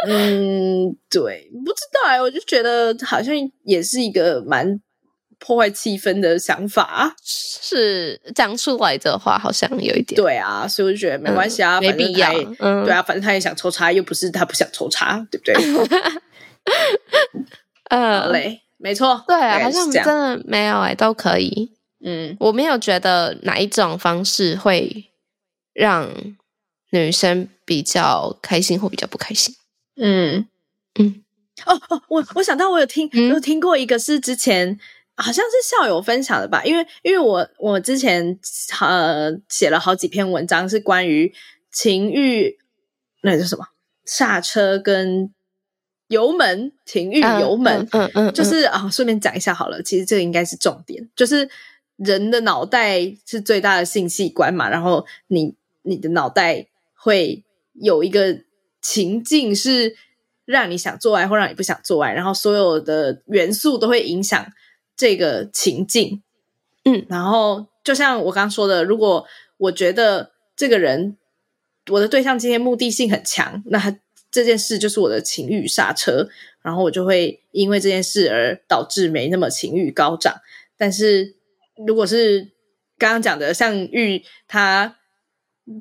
[SPEAKER 2] 嗯，对，不知道哎、欸，我就觉得好像也是一个蛮。破坏气氛的想法
[SPEAKER 3] 是讲出来的话，好像有一点
[SPEAKER 2] 对啊，所以我就觉得没关系啊，
[SPEAKER 3] 嗯、没必要。
[SPEAKER 2] 嗯，对啊，反正他也想抽插，又不是他不想抽插，对不对？
[SPEAKER 3] 嗯，
[SPEAKER 2] 好嘞，没错，
[SPEAKER 3] 对啊，好像真的没有哎、欸，都可以。
[SPEAKER 2] 嗯，
[SPEAKER 3] 我没有觉得哪一种方式会让女生比较开心或比较不开心。
[SPEAKER 2] 嗯嗯，哦哦，我我想到我有听，嗯、有听过一个是之前。好像是校友分享的吧，因为因为我我之前呃写了好几篇文章是关于情欲，那叫什么刹车跟油门，情欲油门，嗯嗯，嗯，就是啊，顺便讲一下好了，其实这个应该是重点，就是人的脑袋是最大的性器官嘛，然后你你的脑袋会有一个情境是让你想做爱或让你不想做爱，然后所有的元素都会影响。这个情境，
[SPEAKER 3] 嗯，
[SPEAKER 2] 然后就像我刚刚说的，如果我觉得这个人，我的对象今天目的性很强，那他这件事就是我的情欲刹车，然后我就会因为这件事而导致没那么情欲高涨。但是如果是刚刚讲的，像玉他。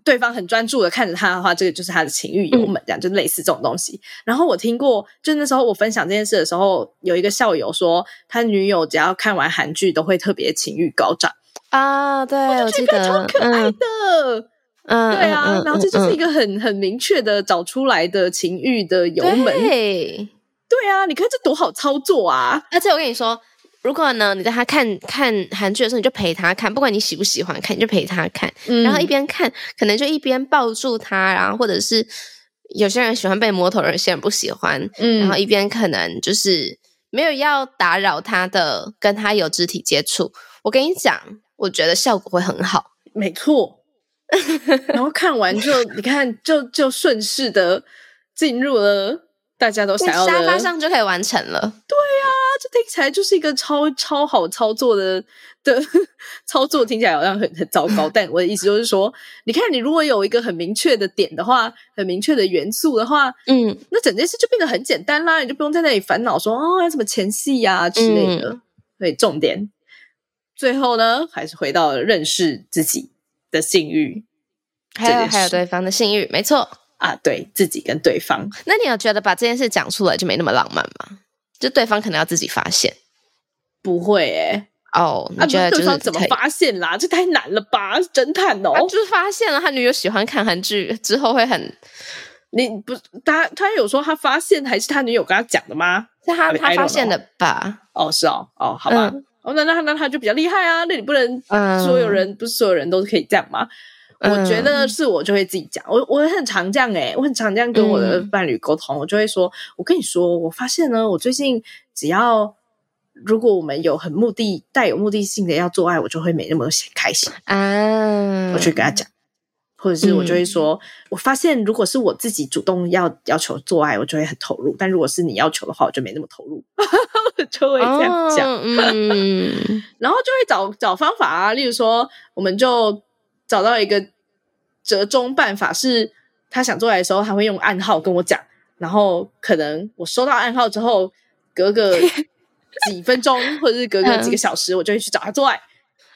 [SPEAKER 2] 对方很专注的看着他的话，这个就是他的情欲油门，这样、嗯、就类似这种东西。然后我听过，就那时候我分享这件事的时候，有一个校友说，他女友只要看完韩剧都会特别情欲高涨
[SPEAKER 3] 啊。对，我，
[SPEAKER 2] 觉得超可爱的，
[SPEAKER 3] 嗯，
[SPEAKER 2] 对啊。
[SPEAKER 3] 嗯、
[SPEAKER 2] 然后这就是一个很很明确的找出来的情欲的油门，
[SPEAKER 3] 对，
[SPEAKER 2] 对啊。你看这多好操作啊！
[SPEAKER 3] 而且我跟你说。如果呢，你在他看看韩剧的时候，你就陪他看，不管你喜不喜欢看，你就陪他看，嗯、然后一边看，可能就一边抱住他，然后或者是有些人喜欢被摸头，有些人不喜欢，嗯，然后一边可能就是没有要打扰他的，跟他有肢体接触。我跟你讲，我觉得效果会很好，
[SPEAKER 2] 没错。然后看完就你看，就就顺势的进入了。大家都想
[SPEAKER 3] 沙发上就可以完成了。
[SPEAKER 2] 对啊，这听起来就是一个超超好操作的的 操作，听起来好像很很糟糕。但我的意思就是说，你看，你如果有一个很明确的点的话，很明确的元素的话，
[SPEAKER 3] 嗯，
[SPEAKER 2] 那整件事就变得很简单啦，你就不用在那里烦恼说哦，要什么前戏呀、啊、之类的。嗯、所以重点，最后呢，还是回到了认识自己的性欲，
[SPEAKER 3] 还有还有对方的性欲，没错。
[SPEAKER 2] 啊，对自己跟对方，
[SPEAKER 3] 那你有觉得把这件事讲出来就没那么浪漫吗？就对方可能要自己发现，
[SPEAKER 2] 不会诶
[SPEAKER 3] 哦，你觉得、就是、
[SPEAKER 2] 怎么发现啦？这太难了吧？侦探哦，
[SPEAKER 3] 他就是发现了他女友喜欢看韩剧之后会很，
[SPEAKER 2] 你不他他有说他发现还是他女友跟他讲的吗？
[SPEAKER 3] 是他他发现的吧？
[SPEAKER 2] 哦，是哦，哦，好吧，嗯、哦，那那那他就比较厉害啊，那你不能所有人、嗯、不是所有人都可以这样吗？我觉得是我就会自己讲，我我很常这样诶、欸、我很常这样跟我的伴侣沟通，嗯、我就会说，我跟你说，我发现呢，我最近只要如果我们有很目的、带有目的性的要做爱，我就会没那么开心
[SPEAKER 3] 啊。
[SPEAKER 2] 我去跟他讲，或者是我就会说，嗯、我发现如果是我自己主动要要求做爱，我就会很投入；但如果是你要求的话，我就没那么投入，就会这样讲。哦、嗯，然后就会找找方法啊，例如说，我们就。找到一个折中办法，是他想做爱的时候，他会用暗号跟我讲，然后可能我收到暗号之后，隔个 几分钟或者是隔个几个小时，我就会去找他做爱，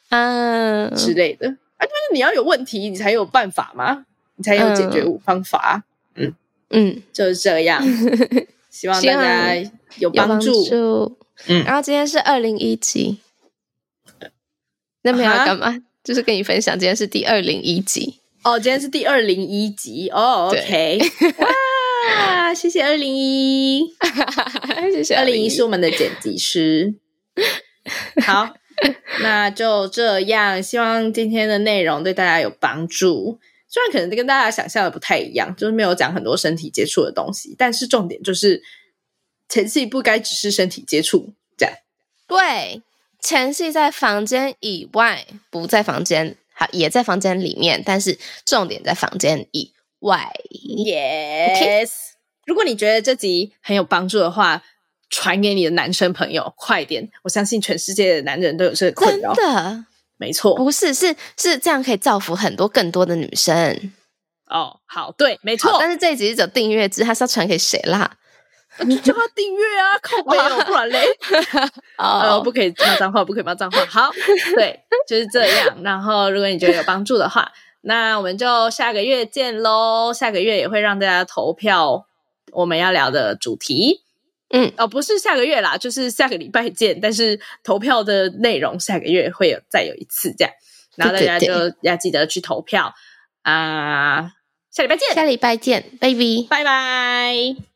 [SPEAKER 2] 嗯之类的。啊，就是你要有问题，你才有办法嘛，你才有解决方法。嗯嗯，就是这样。希望大家有帮助。
[SPEAKER 3] 嗯，然后今天是二零一集，那没有要干嘛？就是跟你分享，今天是第二零一集。
[SPEAKER 2] 哦，今天是第二零一集。哦，OK，对。哇，谢谢二零一，谢谢二零一。是我们的剪辑师，好，那就这样，希望今天的内容对大家有帮助。虽然可能跟大家想象的不太一样，就是没有讲很多身体接触的东西，但是重点就是前戏不该只是身体接触，这样。
[SPEAKER 3] 对，前戏在房间以外，不在房间，好，也在房间里面，但是重点在房间以外。
[SPEAKER 2] Yes。如果你觉得这集很有帮助的话，传给你的男生朋友，快点！我相信全世界的男人都有这个困扰。
[SPEAKER 3] 真的，
[SPEAKER 2] 没错，
[SPEAKER 3] 不是，是是这样可以造福很多更多的女生。
[SPEAKER 2] 哦，好，对，没错。
[SPEAKER 3] 但是这一集是走订阅制，他是要传给谁啦？
[SPEAKER 2] 你叫他订阅啊，靠背哦，不然嘞。哦，不可以骂脏话，不可以骂脏话。好，对，就是这样。然后，如果你觉得有帮助的话，那我们就下个月见喽。下个月也会让大家投票。我们要聊的主题，
[SPEAKER 3] 嗯，
[SPEAKER 2] 哦，不是下个月啦，就是下个礼拜见。但是投票的内容下个月会有再有一次这样，然后大家就要记得去投票啊！下礼拜见，
[SPEAKER 3] 下礼拜见，baby，
[SPEAKER 2] 拜拜。